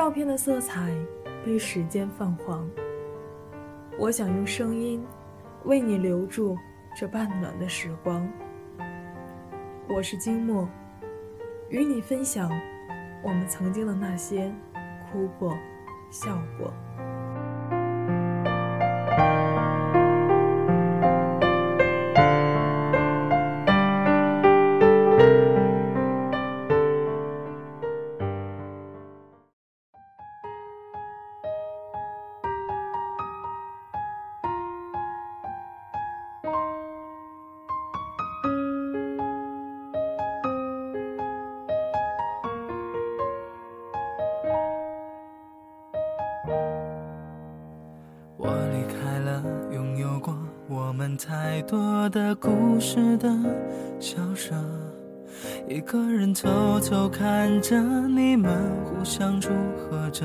照片的色彩被时间泛黄。我想用声音为你留住这半暖的时光。我是金墨，与你分享我们曾经的那些哭过、笑过。太多的故事的小舍，一个人偷偷看着你们互相祝贺着。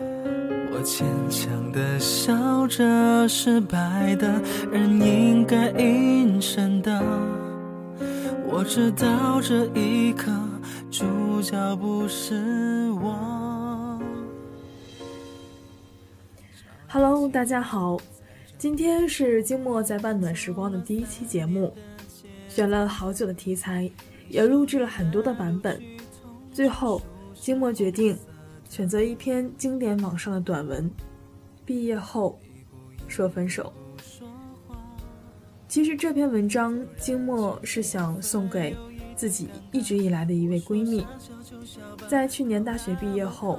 我坚强的笑着，失败的人应该隐身的。我知道这一刻，主角不是我。Hello，大家好，今天是金墨在半暖时光的第一期节目，选了好久的题材，也录制了很多的版本，最后金墨决定选择一篇经典网上的短文，毕业后说分手。其实这篇文章金墨是想送给自己一直以来的一位闺蜜，在去年大学毕业后，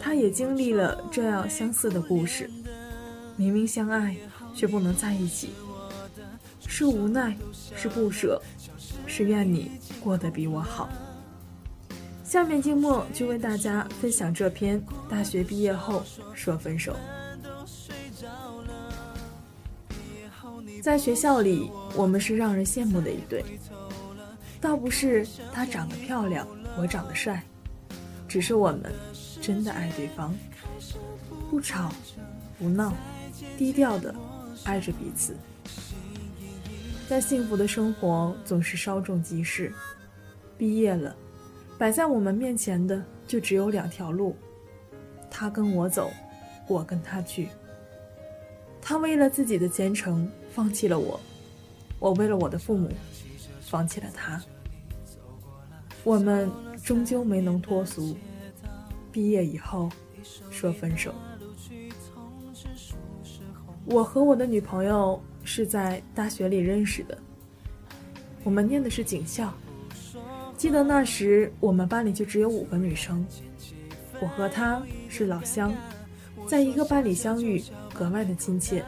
她也经历了这样相似的故事。明明相爱，却不能在一起，是无奈，是不舍，是愿你过得比我好。下面静默就为大家分享这篇大学毕业后说分手。在学校里，我们是让人羡慕的一对，倒不是他长得漂亮，我长得帅，只是我们真的爱对方，不吵，不闹。低调的爱着彼此，但幸福的生活总是稍纵即逝。毕业了，摆在我们面前的就只有两条路：他跟我走，我跟他去。他为了自己的前程放弃了我，我为了我的父母放弃了他。我们终究没能脱俗，毕业以后说分手。我和我的女朋友是在大学里认识的，我们念的是警校。记得那时我们班里就只有五个女生，我和她是老乡，在一个班里相遇，格外的亲切，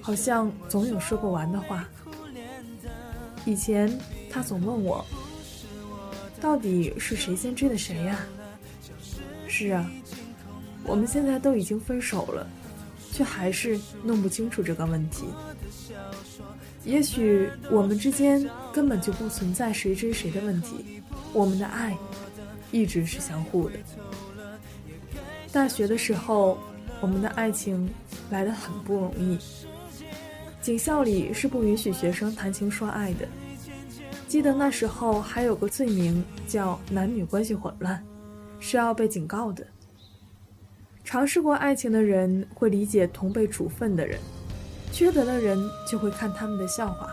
好像总有说不完的话。以前她总问我，到底是谁先追的谁呀？是啊，我们现在都已经分手了。却还是弄不清楚这个问题。也许我们之间根本就不存在谁追谁的问题，我们的爱一直是相互的。大学的时候，我们的爱情来得很不容易。警校里是不允许学生谈情说爱的。记得那时候还有个罪名叫男女关系混乱，是要被警告的。尝试过爱情的人会理解同被处分的人，缺德的人就会看他们的笑话。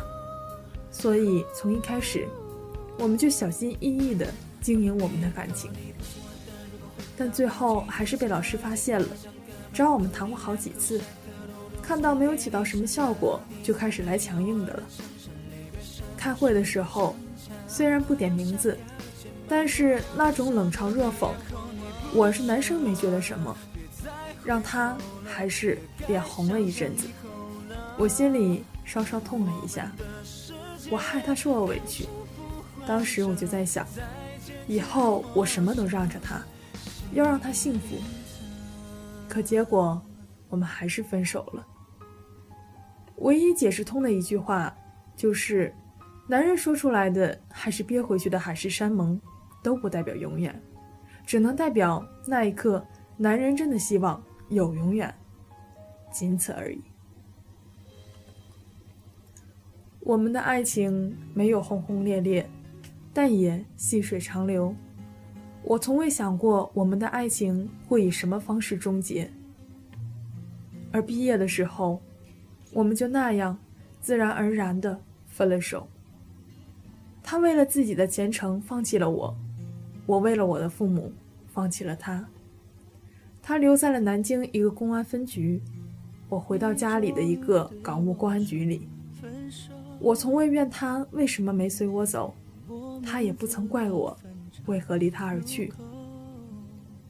所以从一开始，我们就小心翼翼地经营我们的感情。但最后还是被老师发现了，找我们谈过好几次，看到没有起到什么效果，就开始来强硬的了。开会的时候，虽然不点名字，但是那种冷嘲热讽，我是男生没觉得什么。让他还是脸红了一阵子，我心里稍稍痛了一下，我害他受了委屈。当时我就在想，以后我什么都让着他，要让他幸福。可结果，我们还是分手了。唯一解释通的一句话，就是，男人说出来的还是憋回去的海誓山盟，都不代表永远，只能代表那一刻，男人真的希望。有永远，仅此而已。我们的爱情没有轰轰烈烈，但也细水长流。我从未想过我们的爱情会以什么方式终结。而毕业的时候，我们就那样自然而然的分了手。他为了自己的前程放弃了我，我为了我的父母放弃了他。他留在了南京一个公安分局，我回到家里的一个港务公安局里。我从未怨他为什么没随我走，他也不曾怪我为何离他而去。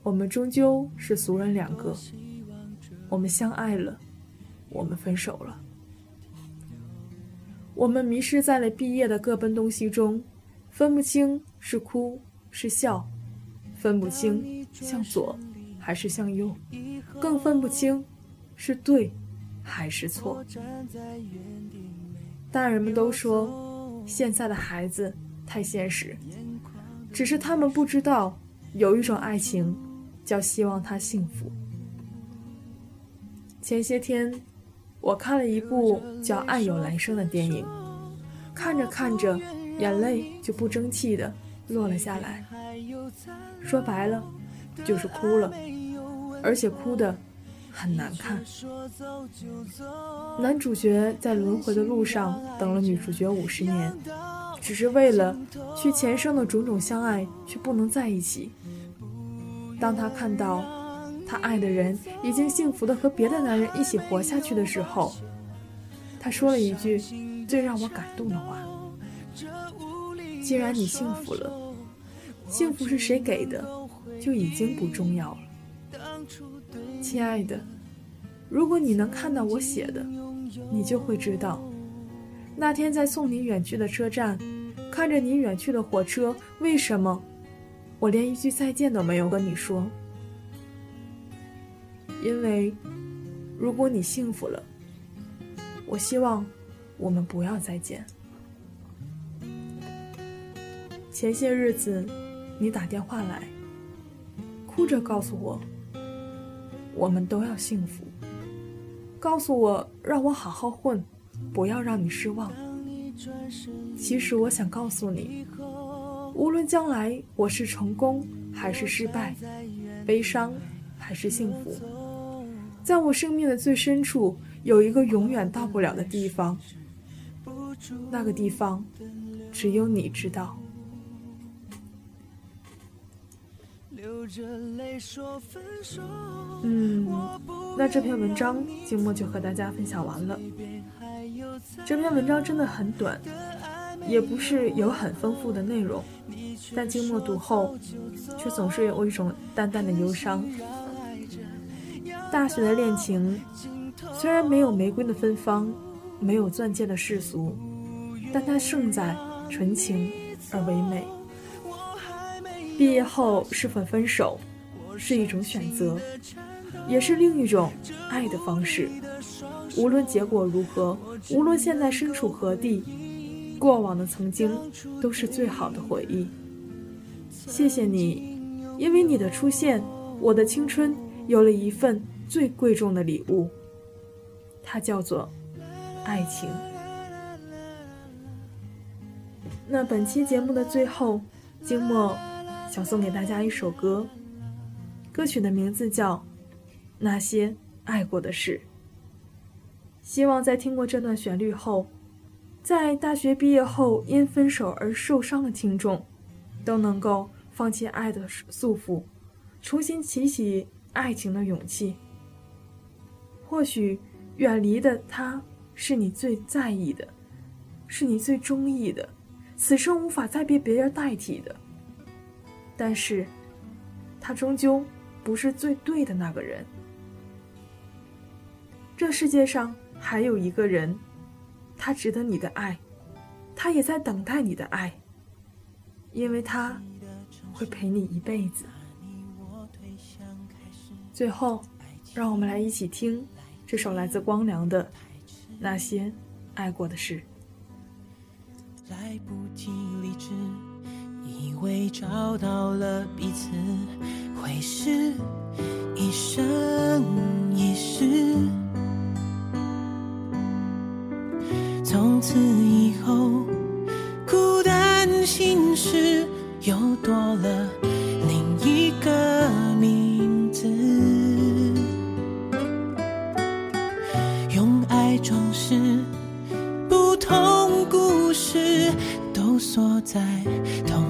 我们终究是俗人两个，我们相爱了，我们分手了。我们迷失在了毕业的各奔东西中，分不清是哭是笑，分不清向左还是向右，更分不清是对还是错。大人们都说，现在的孩子太现实，只是他们不知道，有一种爱情，叫希望他幸福。前些天，我看了一部叫《爱有来生》的电影，看着看着，眼泪就不争气的落了下来。说白了，就是哭了，而且哭的。很难看。男主角在轮回的路上等了女主角五十年，只是为了去前生的种种相爱，却不能在一起。当他看到他爱的人已经幸福的和别的男人一起活下去的时候，他说了一句最让我感动的话：“既然你幸福了，幸福是谁给的，就已经不重要了。”亲爱的，如果你能看到我写的，你就会知道，那天在送你远去的车站，看着你远去的火车，为什么我连一句再见都没有跟你说？因为，如果你幸福了，我希望我们不要再见。前些日子，你打电话来，哭着告诉我。我们都要幸福。告诉我，让我好好混，不要让你失望。其实我想告诉你，无论将来我是成功还是失败，悲伤还是幸福，在我生命的最深处有一个永远到不了的地方。那个地方，只有你知道。嗯，那这篇文章静默就和大家分享完了。这篇文章真的很短，也不是有很丰富的内容，但静默读后却总是有一种淡淡的忧伤。大学的恋情虽然没有玫瑰的芬芳，没有钻戒的世俗，但它胜在纯情而唯美。毕业后是否分手，是一种选择，也是另一种爱的方式。无论结果如何，无论现在身处何地，过往的曾经都是最好的回忆。谢谢你，因为你的出现，我的青春有了一份最贵重的礼物，它叫做爱情。那本期节目的最后，静默。想送给大家一首歌，歌曲的名字叫《那些爱过的事》。希望在听过这段旋律后，在大学毕业后因分手而受伤的听众，都能够放弃爱的束缚，重新提起爱情的勇气。或许远离的他是你最在意的，是你最中意的，此生无法再被别人代替的。但是，他终究不是最对的那个人。这世界上还有一个人，他值得你的爱，他也在等待你的爱，因为他会陪你一辈子。最后，让我们来一起听这首来自光良的《那些爱过的事》。来不及理智。会找到了彼此，会是一生一世。从此以后，孤单心事又多了另一个名字，用爱装饰不同故事，都锁在同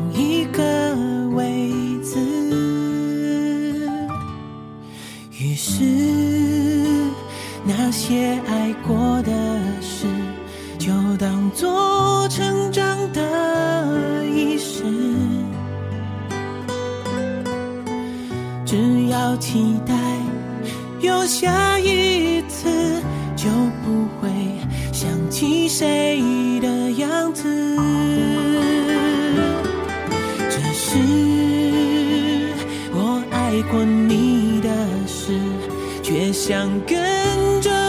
是，那些爱过的事，就当做成长的仪式。只要期待有下一次，就不会想起谁的想跟着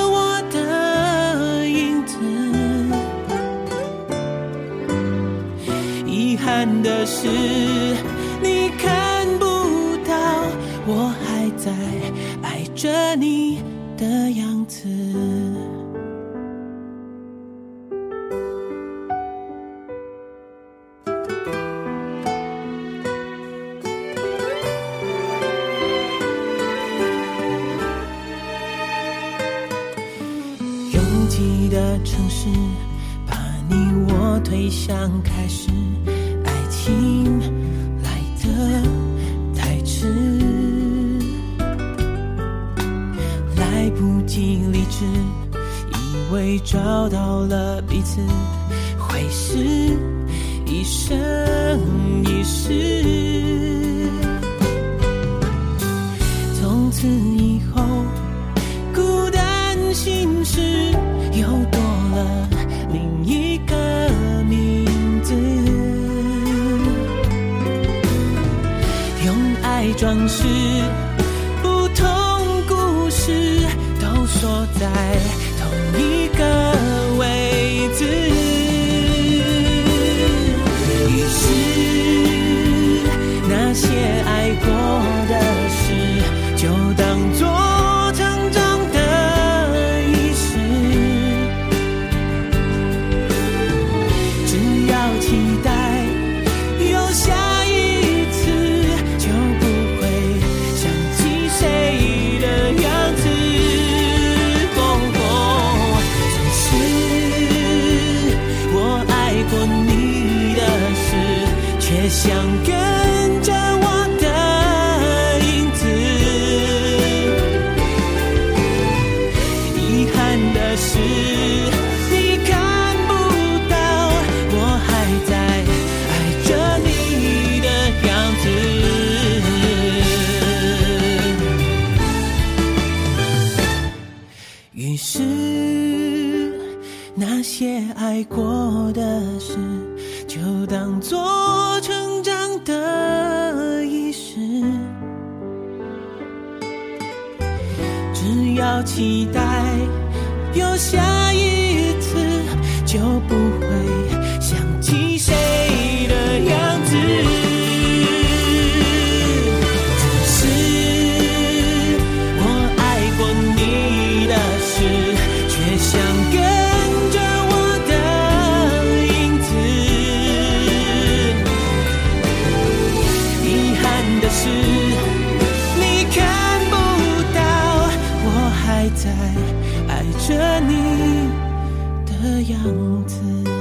开始，爱情来得太迟，来不及理智，以为找到了彼此，会是一生一世。从此以后。孤单心事装饰不同故事，都锁在同一个位置。就不会想起谁的样子。只是我爱过你的事，却想跟着我的影子。遗憾的是，你看不到我还在爱着你的样子。